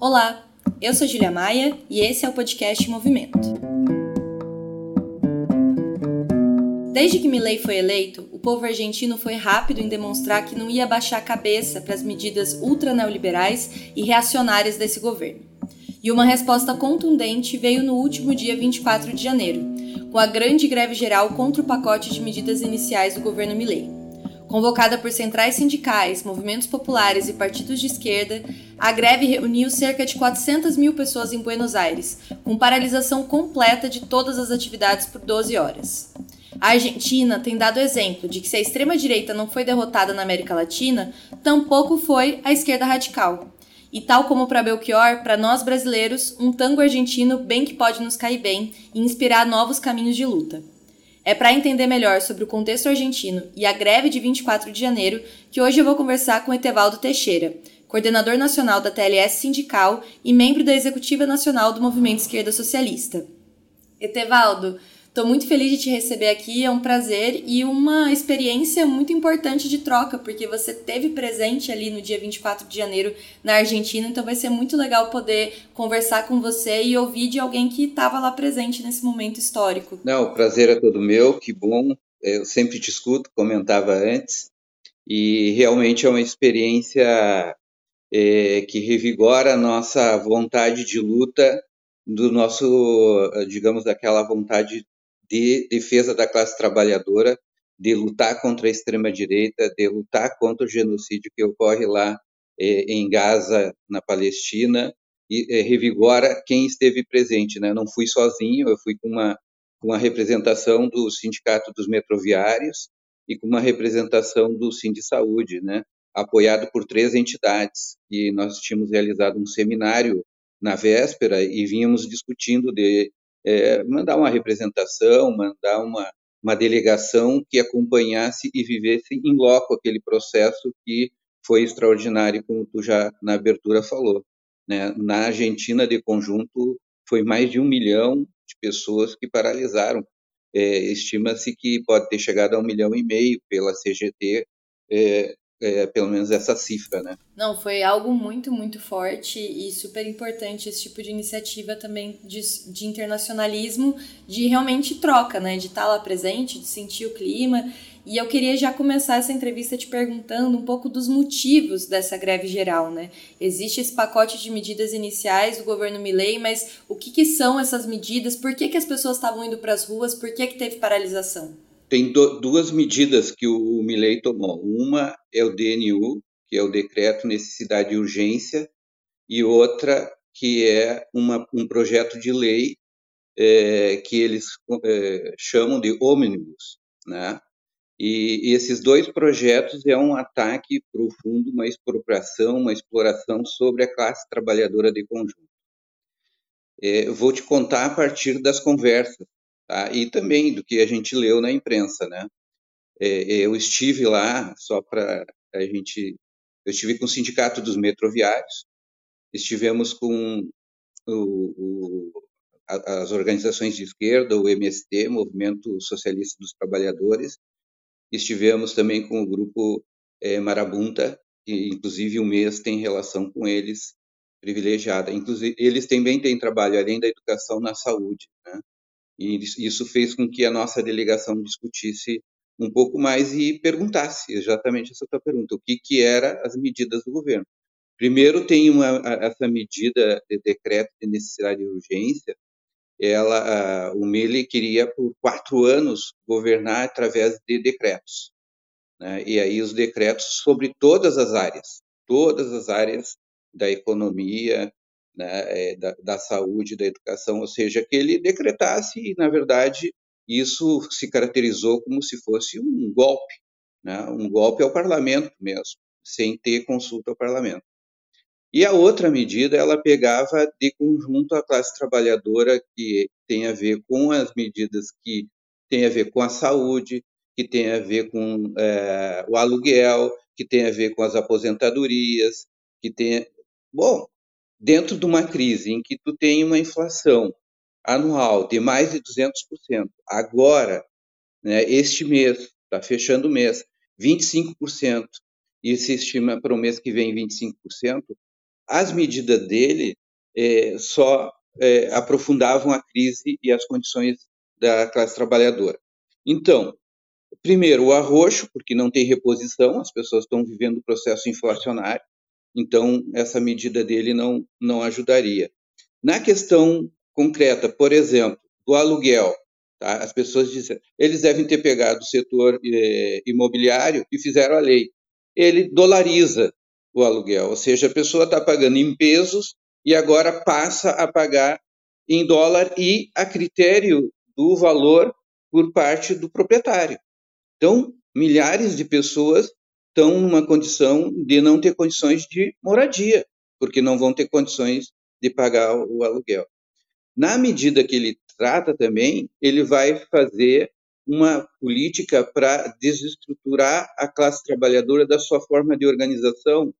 Olá, eu sou Julia Maia e esse é o podcast Movimento. Desde que Milei foi eleito, o povo argentino foi rápido em demonstrar que não ia baixar a cabeça para as medidas ultra neoliberais e reacionárias desse governo. E uma resposta contundente veio no último dia 24 de janeiro, com a grande greve geral contra o pacote de medidas iniciais do governo Milei. Convocada por centrais sindicais, movimentos populares e partidos de esquerda, a greve reuniu cerca de 400 mil pessoas em Buenos Aires, com paralisação completa de todas as atividades por 12 horas. A Argentina tem dado exemplo de que se a extrema-direita não foi derrotada na América Latina, tampouco foi a esquerda radical. E tal como para Belchior, para nós brasileiros, um tango argentino bem que pode nos cair bem e inspirar novos caminhos de luta. É para entender melhor sobre o contexto argentino e a greve de 24 de janeiro que hoje eu vou conversar com Etevaldo Teixeira, coordenador nacional da TLS Sindical e membro da Executiva Nacional do Movimento Esquerda Socialista. Etevaldo, Estou muito feliz de te receber aqui, é um prazer e uma experiência muito importante de troca, porque você teve presente ali no dia 24 de janeiro na Argentina, então vai ser muito legal poder conversar com você e ouvir de alguém que estava lá presente nesse momento histórico. Não, o prazer é todo meu, que bom. Eu sempre te escuto, comentava antes, e realmente é uma experiência é, que revigora a nossa vontade de luta do nosso, digamos, daquela vontade de defesa da classe trabalhadora, de lutar contra a extrema-direita, de lutar contra o genocídio que ocorre lá eh, em Gaza, na Palestina, e eh, revigora quem esteve presente. Né? Não fui sozinho, eu fui com uma, com uma representação do Sindicato dos Metroviários e com uma representação do Sind Saúde, né? apoiado por três entidades. E nós tínhamos realizado um seminário na véspera e vínhamos discutindo de é, mandar uma representação, mandar uma, uma delegação que acompanhasse e vivesse em loco aquele processo que foi extraordinário, como tu já na abertura falou. Né? Na Argentina, de conjunto, foi mais de um milhão de pessoas que paralisaram. É, Estima-se que pode ter chegado a um milhão e meio pela CGT é, é, pelo menos essa cifra, né? Não, foi algo muito, muito forte e super importante esse tipo de iniciativa também de, de internacionalismo, de realmente troca, né? De estar lá presente, de sentir o clima. E eu queria já começar essa entrevista te perguntando um pouco dos motivos dessa greve geral, né? Existe esse pacote de medidas iniciais do governo Milley, mas o que, que são essas medidas? Por que, que as pessoas estavam indo para as ruas? Por que, que teve paralisação? Tem do, duas medidas que o, o Milley tomou. Uma é o DNU, que é o Decreto Necessidade e Urgência, e outra que é uma, um projeto de lei é, que eles é, chamam de ônibus, né? E, esses dois projetos é um ataque profundo, uma expropriação, uma exploração sobre a classe trabalhadora de conjunto. É, vou te contar a partir das conversas tá? e também do que a gente leu na imprensa. Né? É, eu estive lá, só para a gente. Eu estive com o Sindicato dos Metroviários, estivemos com o, o, as organizações de esquerda, o MST, Movimento Socialista dos Trabalhadores, estivemos também com o grupo é, Marabunta, que inclusive o mês tem relação com eles privilegiada. Inclusive, eles também têm trabalho, além da educação, na saúde. Né? E isso fez com que a nossa delegação discutisse um pouco mais e perguntasse exatamente essa tua pergunta, o que que era as medidas do governo. Primeiro tem uma, essa medida de decreto de necessidade e urgência, ela, o Mele queria por quatro anos governar através de decretos, né? e aí os decretos sobre todas as áreas, todas as áreas da economia, né, é, da, da, saúde, da educação, ou seja, que ele decretasse e, na verdade, isso se caracterizou como se fosse um golpe, né, um golpe ao parlamento mesmo, sem ter consulta ao parlamento. E a outra medida, ela pegava de conjunto a classe trabalhadora, que tem a ver com as medidas que tem a ver com a saúde, que tem a ver com é, o aluguel, que tem a ver com as aposentadorias, que tem. Bom, dentro de uma crise em que tu tem uma inflação anual de mais de 200%, agora, né, este mês, está fechando o mês, 25%, e se estima para o mês que vem 25%, as medidas dele é, só é, aprofundavam a crise e as condições da classe trabalhadora. Então, primeiro, o arroxo, porque não tem reposição, as pessoas estão vivendo o processo inflacionário, então essa medida dele não, não ajudaria. Na questão concreta, por exemplo, do aluguel, tá? as pessoas dizem, eles devem ter pegado o setor eh, imobiliário e fizeram a lei. Ele dolariza o aluguel, ou seja, a pessoa está pagando em pesos e agora passa a pagar em dólar e a critério do valor por parte do proprietário. Então, milhares de pessoas estão numa condição de não ter condições de moradia, porque não vão ter condições de pagar o aluguel. Na medida que ele trata também, ele vai fazer uma política para desestruturar a classe trabalhadora da sua forma de organização.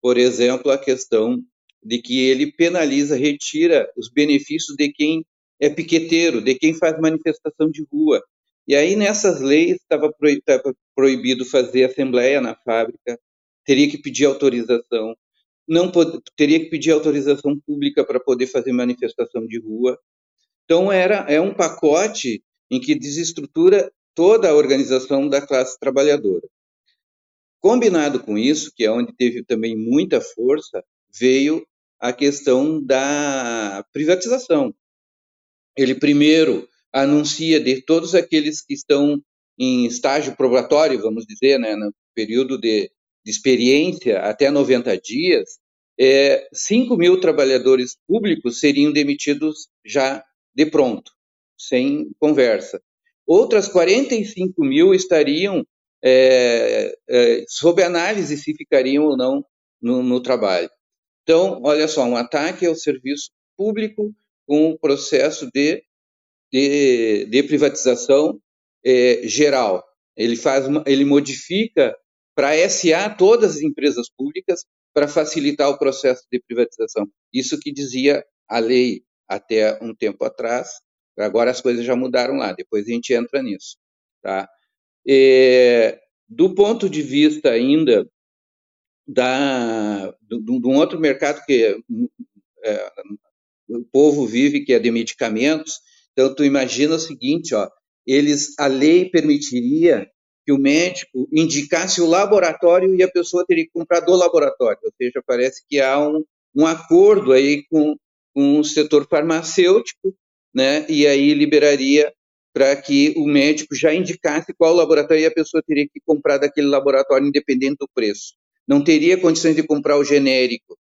Por exemplo, a questão de que ele penaliza, retira os benefícios de quem é piqueteiro, de quem faz manifestação de rua. E aí, nessas leis, estava proibido fazer assembleia na fábrica, teria que pedir autorização, não teria que pedir autorização pública para poder fazer manifestação de rua. Então, era, é um pacote em que desestrutura toda a organização da classe trabalhadora. Combinado com isso, que é onde teve também muita força, veio a questão da privatização. Ele primeiro anuncia de todos aqueles que estão em estágio probatório, vamos dizer, né, no período de, de experiência até 90 dias, é, 5 mil trabalhadores públicos seriam demitidos já de pronto, sem conversa. Outras 45 mil estariam é, é, sob análise se ficariam ou não no, no trabalho. Então, olha só, um ataque ao serviço público com o processo de, de, de privatização é, geral. Ele faz, uma, ele modifica para SA todas as empresas públicas para facilitar o processo de privatização. Isso que dizia a lei até um tempo atrás. Agora as coisas já mudaram lá. Depois a gente entra nisso, tá? É, do ponto de vista ainda da, de, de um outro mercado que é, o povo vive, que é de medicamentos. Então, tu imagina o seguinte, ó, eles, a lei permitiria que o médico indicasse o laboratório e a pessoa teria que comprar do laboratório. Ou seja, parece que há um, um acordo aí com, com o setor farmacêutico, né? E aí liberaria para que o médico já indicasse qual laboratório e a pessoa teria que comprar daquele laboratório independente do preço não teria condições de comprar o genérico.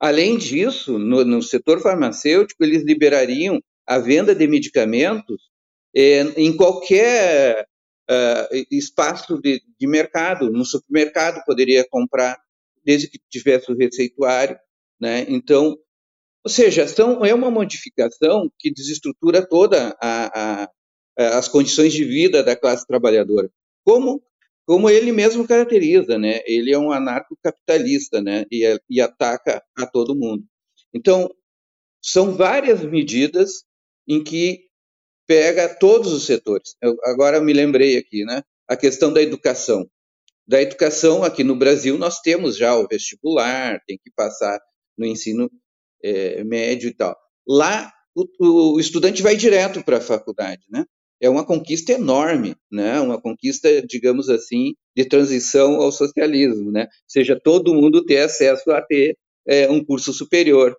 Além disso, no, no setor farmacêutico, eles liberariam a venda de medicamentos é, em qualquer uh, espaço de, de, mercado. No supermercado poderia comprar, desde que tivesse o receituário. Né? Então, ou seja, são, é uma modificação que desestrutura toda a, a, as condições de vida da classe trabalhadora. Como como ele mesmo caracteriza, né? Ele é um anarcocapitalista, né? E, é, e ataca a todo mundo. Então, são várias medidas em que pega todos os setores. Eu, agora me lembrei aqui, né? A questão da educação. Da educação, aqui no Brasil, nós temos já o vestibular, tem que passar no ensino é, médio e tal. Lá, o, o estudante vai direto para a faculdade, né? é uma conquista enorme, né? Uma conquista, digamos assim, de transição ao socialismo, né? Seja, todo mundo ter acesso a ter é, um curso superior.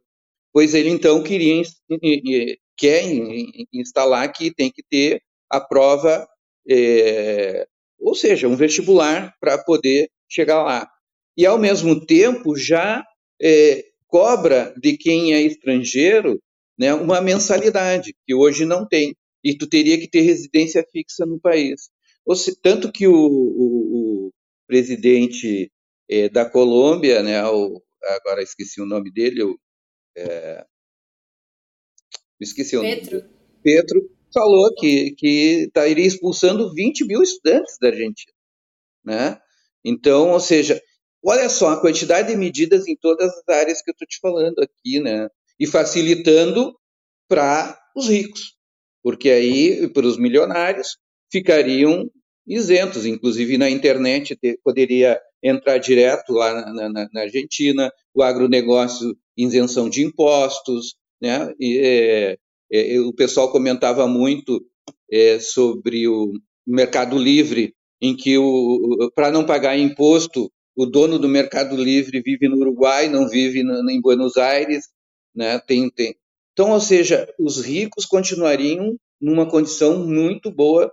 Pois ele então queria quer instalar que tem que ter a prova, é, ou seja, um vestibular para poder chegar lá. E ao mesmo tempo já é, cobra de quem é estrangeiro né, uma mensalidade que hoje não tem e tu teria que ter residência fixa no país. Se, tanto que o, o, o presidente é, da Colômbia, né, o, agora esqueci o nome dele, o, é, esqueci o nome. Petro falou que, que estaria expulsando 20 mil estudantes da Argentina. Né? Então, ou seja, olha só a quantidade de medidas em todas as áreas que eu estou te falando aqui, né? E facilitando para os ricos porque aí, para os milionários, ficariam isentos, inclusive na internet ter, poderia entrar direto lá na, na, na Argentina, o agronegócio isenção de impostos, né? E, é, é, o pessoal comentava muito é, sobre o Mercado Livre, em que para não pagar imposto, o dono do Mercado Livre vive no Uruguai, não vive no, em Buenos Aires, né? Tem, tem. Então, ou seja, os ricos continuariam numa condição muito boa,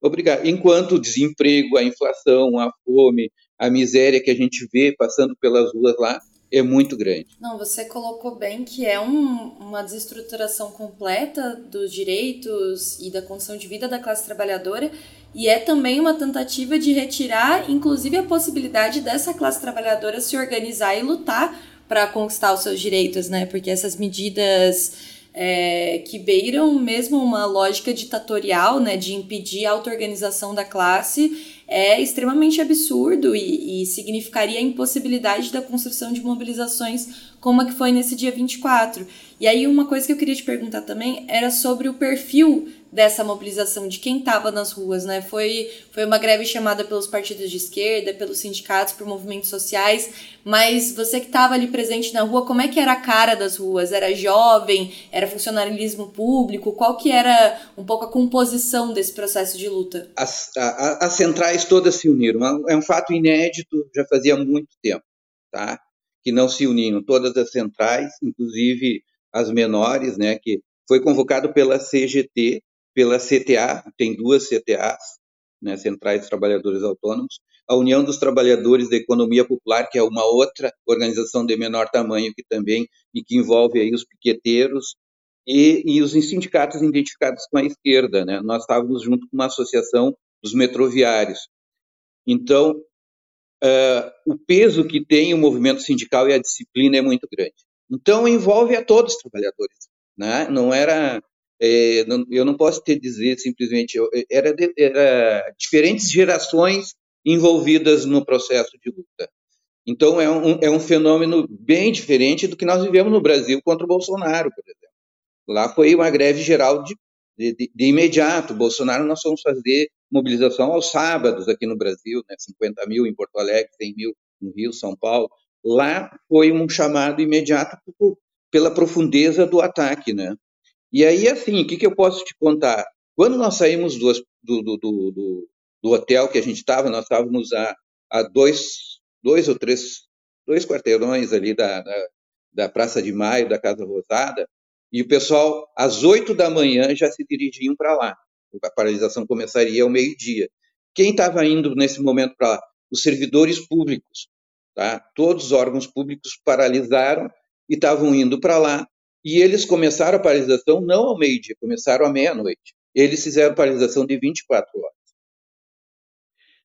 obrigado. Enquanto o desemprego, a inflação, a fome, a miséria que a gente vê passando pelas ruas lá é muito grande. Não, você colocou bem que é um, uma desestruturação completa dos direitos e da condição de vida da classe trabalhadora e é também uma tentativa de retirar, inclusive, a possibilidade dessa classe trabalhadora se organizar e lutar para conquistar os seus direitos, né? Porque essas medidas é, que beiram mesmo uma lógica ditatorial, né, de impedir a auto-organização da classe, é extremamente absurdo e, e, significaria a impossibilidade da construção de mobilizações como a que foi nesse dia 24. E aí uma coisa que eu queria te perguntar também era sobre o perfil dessa mobilização, de quem estava nas ruas, né? Foi, foi uma greve chamada pelos partidos de esquerda, pelos sindicatos, por movimentos sociais, mas você que estava ali presente na rua, como é que era a cara das ruas? Era jovem? Era funcionalismo público? Qual que era um pouco a composição desse processo de luta? As, a, as centrais todas se uniram. É um fato inédito, já fazia muito tempo, tá? Que não se uniam todas as centrais, inclusive as menores, né? Que foi convocado pela CGT, pela CTA, tem duas CTAs, né, Centrais dos Trabalhadores Autônomos, a União dos Trabalhadores da Economia Popular, que é uma outra organização de menor tamanho que também e que envolve aí os piqueteiros e, e os sindicatos identificados com a esquerda, né? Nós estávamos junto com uma associação dos metroviários. Então, uh, o peso que tem o movimento sindical e a disciplina é muito grande. Então, envolve a todos os trabalhadores, né? Não era é, não, eu não posso te dizer simplesmente, era, era diferentes gerações envolvidas no processo de luta. Então, é um, é um fenômeno bem diferente do que nós vivemos no Brasil contra o Bolsonaro, por exemplo. Lá foi uma greve geral de, de, de imediato. Bolsonaro, nós fomos fazer mobilização aos sábados aqui no Brasil, né? 50 mil em Porto Alegre, 100 mil no Rio, São Paulo. Lá foi um chamado imediato pela profundeza do ataque, né? E aí, assim, o que, que eu posso te contar? Quando nós saímos do, do, do, do, do hotel que a gente estava, nós estávamos a, a dois, dois ou três, dois quarteirões ali da, da, da Praça de Maio, da Casa Rosada, e o pessoal, às oito da manhã, já se dirigiam para lá. A paralisação começaria ao meio-dia. Quem estava indo nesse momento para lá? Os servidores públicos. Tá? Todos os órgãos públicos paralisaram e estavam indo para lá e eles começaram a paralisação não ao meio-dia, começaram à meia-noite. Eles fizeram paralisação de 24 horas.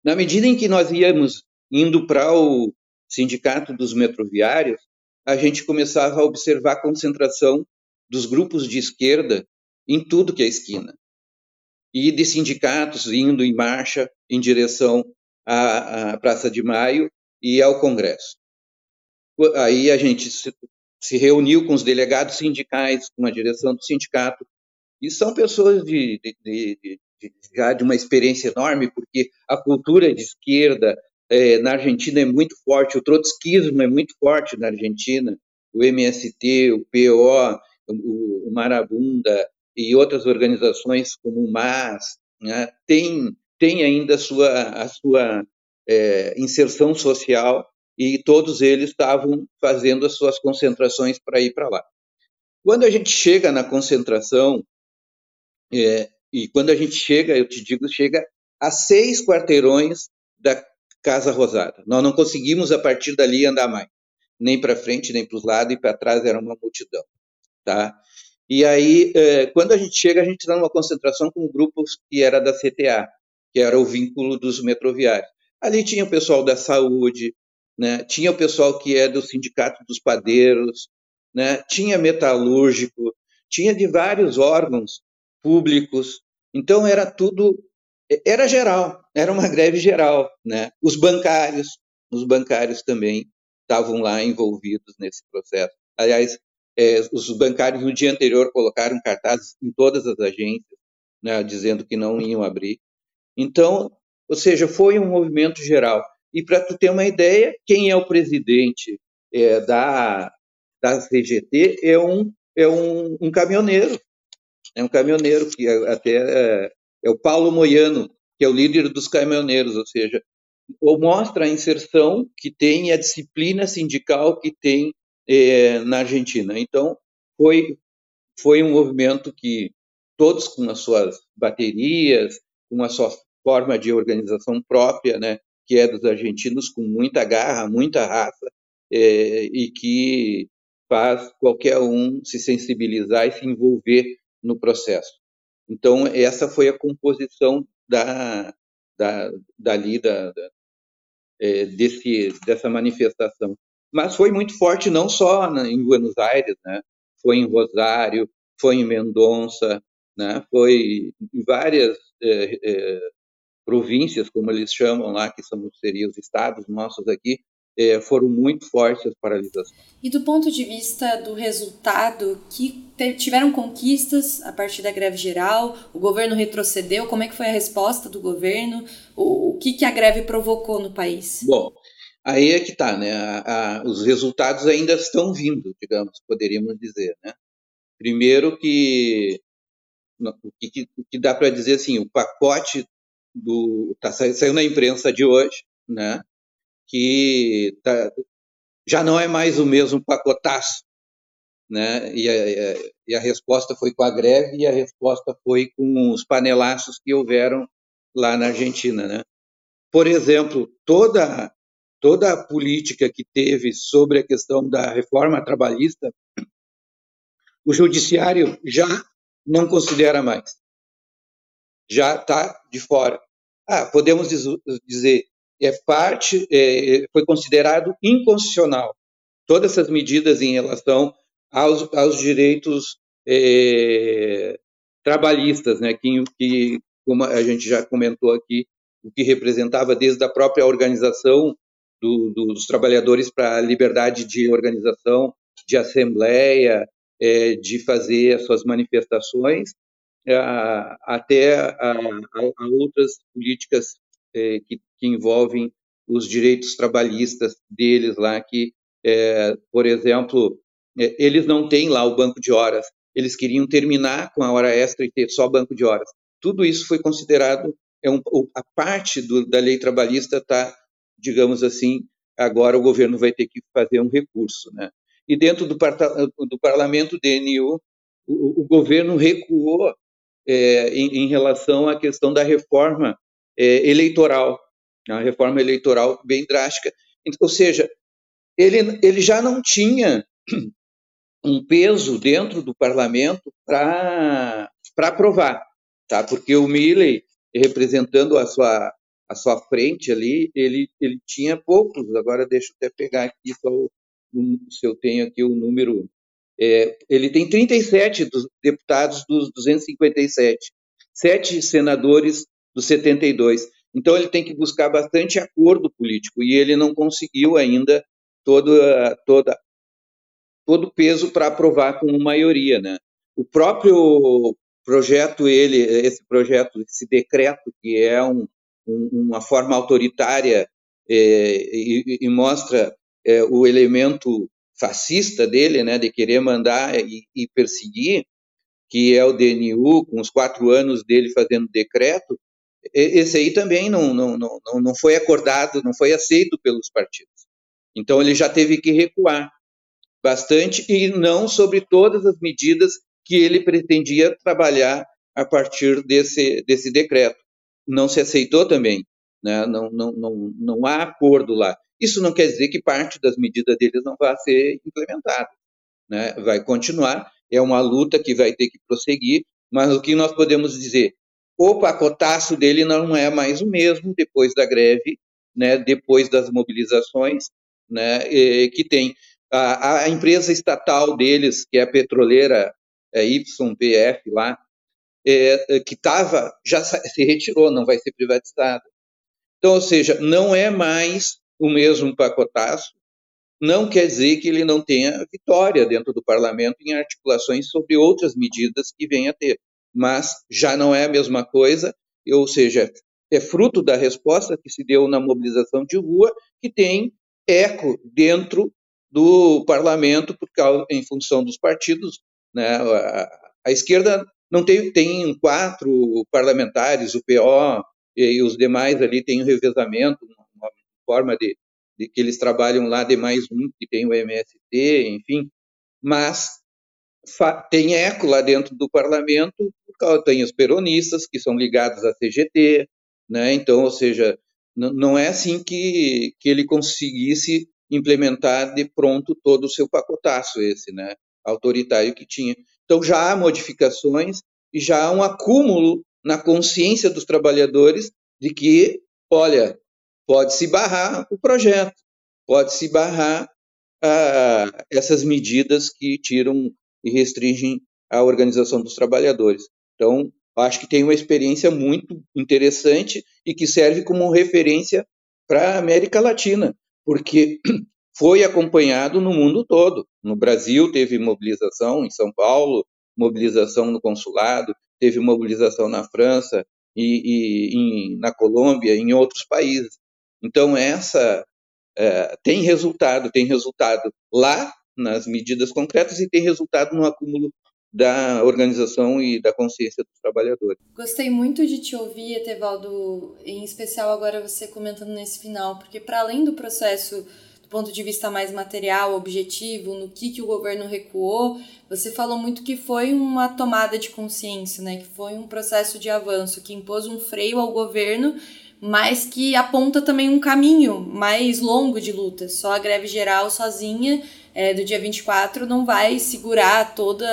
Na medida em que nós íamos indo para o sindicato dos metroviários, a gente começava a observar a concentração dos grupos de esquerda em tudo que é esquina. E de sindicatos indo em marcha em direção à, à Praça de Maio e ao Congresso. Aí a gente se reuniu com os delegados sindicais, com a direção do sindicato, e são pessoas de, de, de, de já de uma experiência enorme, porque a cultura de esquerda é, na Argentina é muito forte, o trotskismo é muito forte na Argentina, o MST, o PO, o, o Marabunda e outras organizações como o MAS, né, tem, tem ainda a sua, a sua é, inserção social e todos eles estavam fazendo as suas concentrações para ir para lá. Quando a gente chega na concentração, é, e quando a gente chega, eu te digo, chega a seis quarteirões da Casa Rosada. Nós não conseguimos, a partir dali, andar mais. Nem para frente, nem para os lados, e para trás era uma multidão. Tá? E aí, é, quando a gente chega, a gente está numa concentração com grupos que era da CTA, que era o vínculo dos metroviários. Ali tinha o pessoal da saúde, né? tinha o pessoal que é do Sindicato dos Padeiros, né? tinha metalúrgico, tinha de vários órgãos públicos, então era tudo, era geral, era uma greve geral. Né? Os bancários, os bancários também estavam lá envolvidos nesse processo. Aliás, é, os bancários no dia anterior colocaram cartazes em todas as agências, né, dizendo que não iam abrir. Então, ou seja, foi um movimento geral. E para tu ter uma ideia, quem é o presidente é, da, da CGT é um, é um, um caminhoneiro. É um caminhoneiro que até é, é o Paulo Moiano, que é o líder dos caminhoneiros, ou seja, ou mostra a inserção que tem a disciplina sindical que tem é, na Argentina. Então, foi, foi um movimento que todos com as suas baterias, com a sua forma de organização própria, né, que é dos argentinos, com muita garra, muita raça, é, e que faz qualquer um se sensibilizar e se envolver no processo. Então, essa foi a composição da, da, dali, da, da é, desse, dessa manifestação. Mas foi muito forte não só na, em Buenos Aires, né? foi em Rosário, foi em Mendonça, né? foi em várias é, é, províncias, como eles chamam lá, que são, seriam os estados nossos aqui, é, foram muito fortes as paralisações. E do ponto de vista do resultado, que tiveram conquistas a partir da greve geral, o governo retrocedeu, como é que foi a resposta do governo, o, o que, que a greve provocou no país? Bom, aí é que está, né? A, a, os resultados ainda estão vindo, digamos, poderíamos dizer, né? Primeiro que o que, que dá para dizer assim, o pacote do tá saiu na imprensa de hoje, né? que tá, já não é mais o mesmo pacotaço. Né? E, a, e a resposta foi com a greve e a resposta foi com os panelaços que houveram lá na Argentina. Né? Por exemplo, toda, toda a política que teve sobre a questão da reforma trabalhista, o judiciário já não considera mais. Já está de fora. Ah, podemos dizer, é parte, é, foi considerado inconstitucional. Todas essas medidas em relação aos, aos direitos é, trabalhistas, né, que, que, como a gente já comentou aqui, o que representava desde a própria organização do, dos trabalhadores para a liberdade de organização, de assembleia, é, de fazer as suas manifestações, é, até a, a, outras políticas é, que, que, envolvem os direitos trabalhistas deles lá, que, é, por exemplo, é, eles não têm lá o banco de horas, eles queriam terminar com a hora extra e ter só banco de horas. Tudo isso foi considerado, é um, a parte do, da lei trabalhista está, digamos assim, agora o governo vai ter que fazer um recurso. Né? E dentro do, do parlamento DNU, o, o governo recuou é, em, em, relação à questão da reforma é, eleitoral, uma reforma eleitoral bem drástica. Ou seja, ele, ele já não tinha um peso dentro do parlamento para aprovar, tá? porque o Milley, representando a sua, a sua frente ali, ele, ele tinha poucos, agora deixa eu até pegar aqui só se eu tenho aqui o número, é, ele tem 37 dos deputados dos 257, sete senadores do 72. Então ele tem que buscar bastante acordo político e ele não conseguiu ainda todo toda todo o peso para aprovar com maioria, né? O próprio projeto ele esse projeto esse decreto que é um, um, uma forma autoritária é, e, e, mostra é, o elemento fascista dele, né, de querer mandar e, e, perseguir, que é o DNU, com os quatro anos dele fazendo decreto, esse aí também não, não, não, não foi acordado, não foi aceito pelos partidos. Então ele já teve que recuar bastante e não sobre todas as medidas que ele pretendia trabalhar a partir desse, desse decreto. Não se aceitou também, né? não, não, não, não há acordo lá. Isso não quer dizer que parte das medidas deles não vai ser implementada. Né? Vai continuar, é uma luta que vai ter que prosseguir, mas o que nós podemos dizer? o pacotaço dele não é mais o mesmo depois da greve, né, depois das mobilizações, né, que tem a, a, empresa estatal deles, que é a petroleira é, YPF lá, é, que estava, já se retirou, não vai ser privatizada. Então, ou seja, não é mais o mesmo pacotaço, não quer dizer que ele não tenha vitória dentro do parlamento em articulações sobre outras medidas que venha a ter mas já não é a mesma coisa, ou seja, é fruto da resposta que se deu na mobilização de rua, que tem eco dentro do parlamento por causa, em função dos partidos. Né? A, a esquerda não tem, tem quatro parlamentares, o PO e os demais ali têm um revezamento, forma de, de que eles trabalham lá de mais um, que tem o MST, enfim, mas tem eco lá dentro do parlamento, tem os peronistas que são ligados à CGT, né? Então, ou seja, não é assim que, que ele conseguisse implementar de pronto todo o seu pacotaço esse, né? Autoritário que tinha. Então já há modificações e já há um acúmulo na consciência dos trabalhadores de que, olha, pode-se barrar o projeto, pode-se barrar ah, essas medidas que tiram e restringem a organização dos trabalhadores. Então, acho que tem uma experiência muito interessante e que serve como referência para a América Latina, porque foi acompanhado no mundo todo. No Brasil teve mobilização, em São Paulo, mobilização no consulado, teve mobilização na França e, e na Colômbia, em outros países. Então essa é, tem resultado, tem resultado lá nas medidas concretas e tem resultado no acúmulo da organização e da consciência dos trabalhadores. Gostei muito de te ouvir, Etevaldo, em especial agora você comentando nesse final, porque para além do processo do ponto de vista mais material, objetivo, no que, que o governo recuou, você falou muito que foi uma tomada de consciência, né? que foi um processo de avanço, que impôs um freio ao governo, mas que aponta também um caminho mais longo de luta. Só a greve geral sozinha é, do dia 24 não vai segurar todo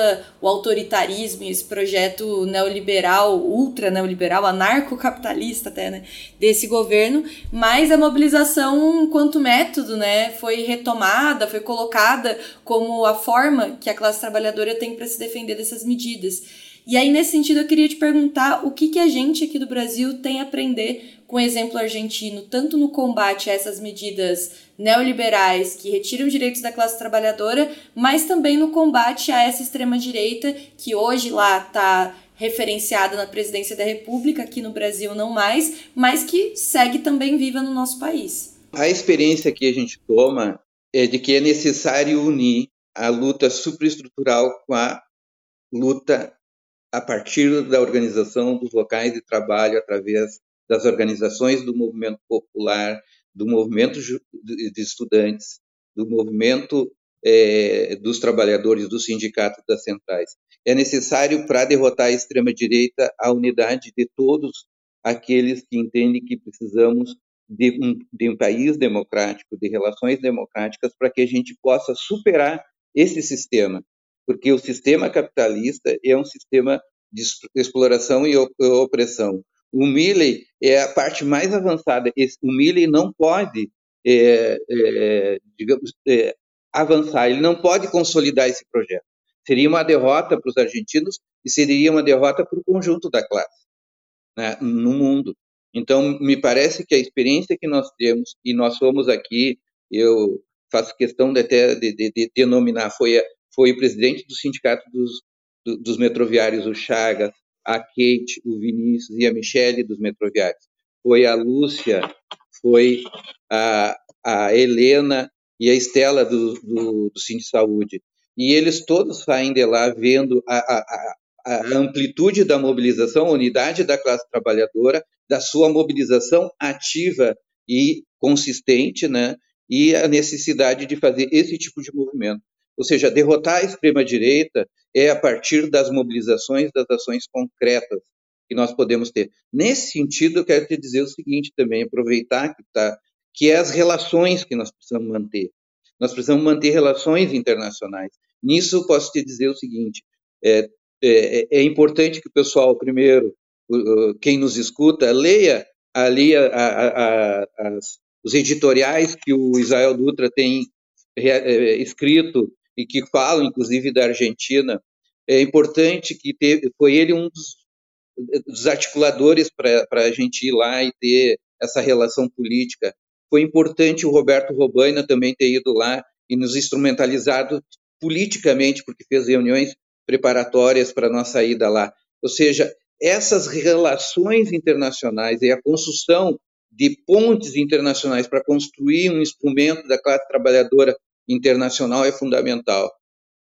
o autoritarismo e esse projeto neoliberal, ultra neoliberal, anarcocapitalista até, né, desse governo, mas a mobilização enquanto método, né, foi retomada, foi colocada como a forma que a classe trabalhadora tem para se defender dessas medidas. E aí, nesse sentido, eu queria te perguntar o que, que a gente aqui do Brasil tem a aprender com o exemplo argentino, tanto no combate a essas medidas neoliberais que retiram direitos da classe trabalhadora, mas também no combate a essa extrema-direita que hoje lá está referenciada na presidência da República, aqui no Brasil não mais, mas que segue também viva no nosso país. A experiência que a gente toma é de que é necessário unir a luta superestrutural com a luta a partir da organização dos locais de trabalho através das organizações do movimento popular, do movimento de estudantes, do movimento é, dos trabalhadores, dos sindicatos das centrais. É necessário, para derrotar a extrema-direita, a unidade de todos aqueles que entendem que precisamos de um, de um país democrático, de relações democráticas, para que a gente possa superar esse sistema. Porque o sistema capitalista é um sistema de exploração e opressão. O Milley é a parte mais avançada. O Milley não pode, é, é, digamos, é, avançar, ele não pode consolidar esse projeto. Seria uma derrota para os argentinos e seria uma derrota para o conjunto da classe né, no mundo. Então, me parece que a experiência que nós temos, e nós fomos aqui, eu faço questão de até de, de, de denominar, foi, foi o presidente do Sindicato dos, dos Metroviários, o Chagas, a Kate, o Vinícius e a Michele dos Metroviários. Foi a Lúcia, foi a, a Helena e a Estela do, do, do Saúde. E eles todos saem de lá vendo a, a, a amplitude da mobilização, a unidade da classe trabalhadora, da sua mobilização ativa e consistente, né? e a necessidade de fazer esse tipo de movimento. Ou seja, derrotar a extrema-direita é a partir das mobilizações, das ações concretas que nós podemos ter. Nesse sentido, eu quero te dizer o seguinte também, aproveitar que está, que é as relações que nós precisamos manter. Nós precisamos manter relações internacionais. Nisso, posso te dizer o seguinte: é, é, é importante que o pessoal, primeiro, quem nos escuta, leia ali a, a, a, os editoriais que o Israel Dutra tem é, escrito e que falam, inclusive, da Argentina. É importante que teve, foi ele um dos, dos articuladores para a gente ir lá e ter essa relação política. Foi importante o Roberto Robaina também ter ido lá e nos instrumentalizado politicamente, porque fez reuniões preparatórias para nossa ida lá. Ou seja, essas relações internacionais e a construção de pontes internacionais para construir um instrumento da classe trabalhadora internacional é fundamental.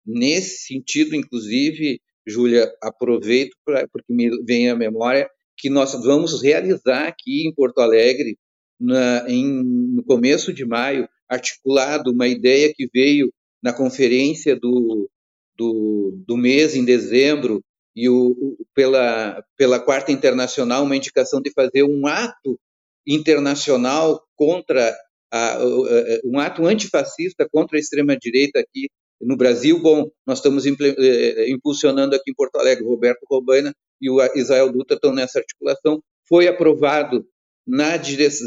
Nesse sentido, inclusive, Júlia, aproveito pra, porque me vem à memória que nós vamos realizar aqui em Porto Alegre, na, em, no começo de maio, articulado uma ideia que veio na conferência do, do, do mês, em dezembro, e o, pela, pela Quarta Internacional, uma indicação de fazer um ato internacional contra a, um ato antifascista contra a extrema-direita aqui no Brasil. Bom, nós estamos eh, impulsionando aqui em Porto Alegre, Roberto Robaina e o Israel Dutra estão nessa articulação. Foi aprovado na,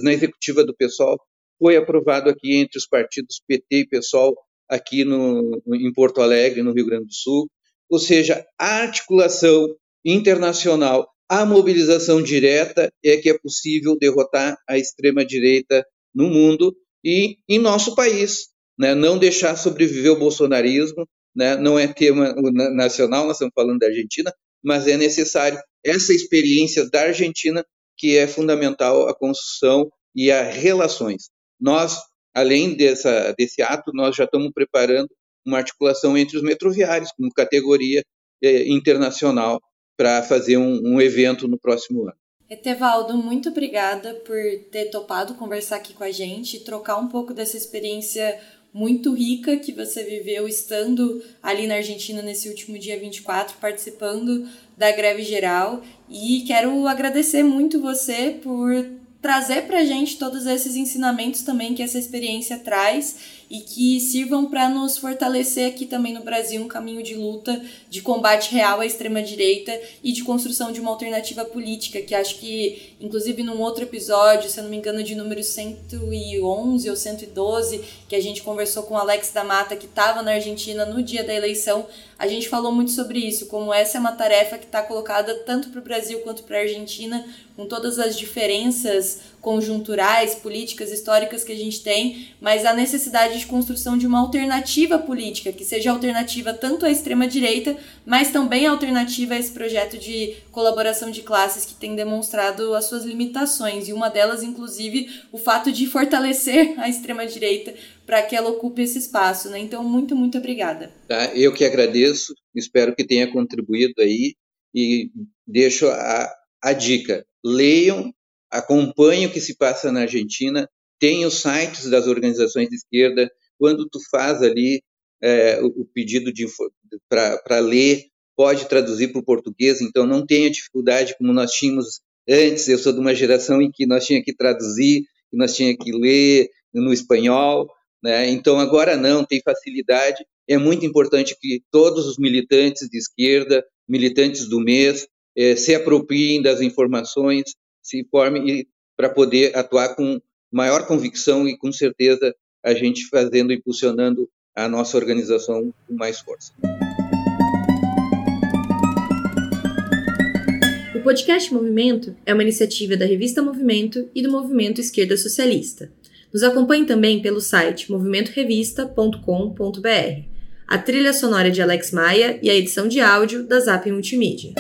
na executiva do PSOL, foi aprovado aqui entre os partidos PT e PSOL aqui no, em Porto Alegre, no Rio Grande do Sul. Ou seja, a articulação internacional, a mobilização direta é que é possível derrotar a extrema-direita no mundo e em nosso país. Né? Não deixar sobreviver o bolsonarismo, né? não é tema nacional, nós estamos falando da Argentina, mas é necessário essa experiência da Argentina que é fundamental a construção e as relações. Nós, além dessa, desse ato, nós já estamos preparando uma articulação entre os metroviários, como categoria eh, internacional, para fazer um, um evento no próximo ano. Etevaldo, muito obrigada por ter topado conversar aqui com a gente, trocar um pouco dessa experiência muito rica que você viveu estando ali na Argentina nesse último dia 24, participando da greve geral. E quero agradecer muito você por trazer para a gente todos esses ensinamentos também que essa experiência traz e que sirvam para nos fortalecer aqui também no Brasil um caminho de luta, de combate real à extrema-direita e de construção de uma alternativa política, que acho que, inclusive, num outro episódio, se eu não me engano, de número 111 ou 112, que a gente conversou com o Alex da Mata, que estava na Argentina no dia da eleição, a gente falou muito sobre isso, como essa é uma tarefa que está colocada tanto para o Brasil quanto para a Argentina, com todas as diferenças conjunturais, políticas, históricas que a gente tem, mas a necessidade de construção de uma alternativa política, que seja alternativa tanto à extrema-direita, mas também alternativa a esse projeto de colaboração de classes que tem demonstrado as suas limitações, e uma delas, inclusive, o fato de fortalecer a extrema-direita para que ela ocupe esse espaço. Né? Então, muito, muito obrigada. Tá, eu que agradeço, espero que tenha contribuído aí e deixo a, a dica: leiam acompanhe o que se passa na Argentina, tem os sites das organizações de esquerda, quando tu faz ali é, o, pedido para ler, pode traduzir para o português, então não tenha dificuldade como nós tínhamos antes, eu sou de uma geração em que nós tinha que traduzir, que nós tinha que ler no espanhol, né? então agora não, tem facilidade, é muito importante que todos os militantes de esquerda, militantes do mês, é, se apropriem das informações, se forme para poder atuar com maior convicção e com certeza a gente fazendo, impulsionando a nossa organização com mais força. O podcast Movimento é uma iniciativa da revista Movimento e do Movimento Esquerda Socialista. Nos acompanhe também pelo site movimentorevista.com.br. A trilha sonora de Alex Maia e a edição de áudio da Zap Multimídia.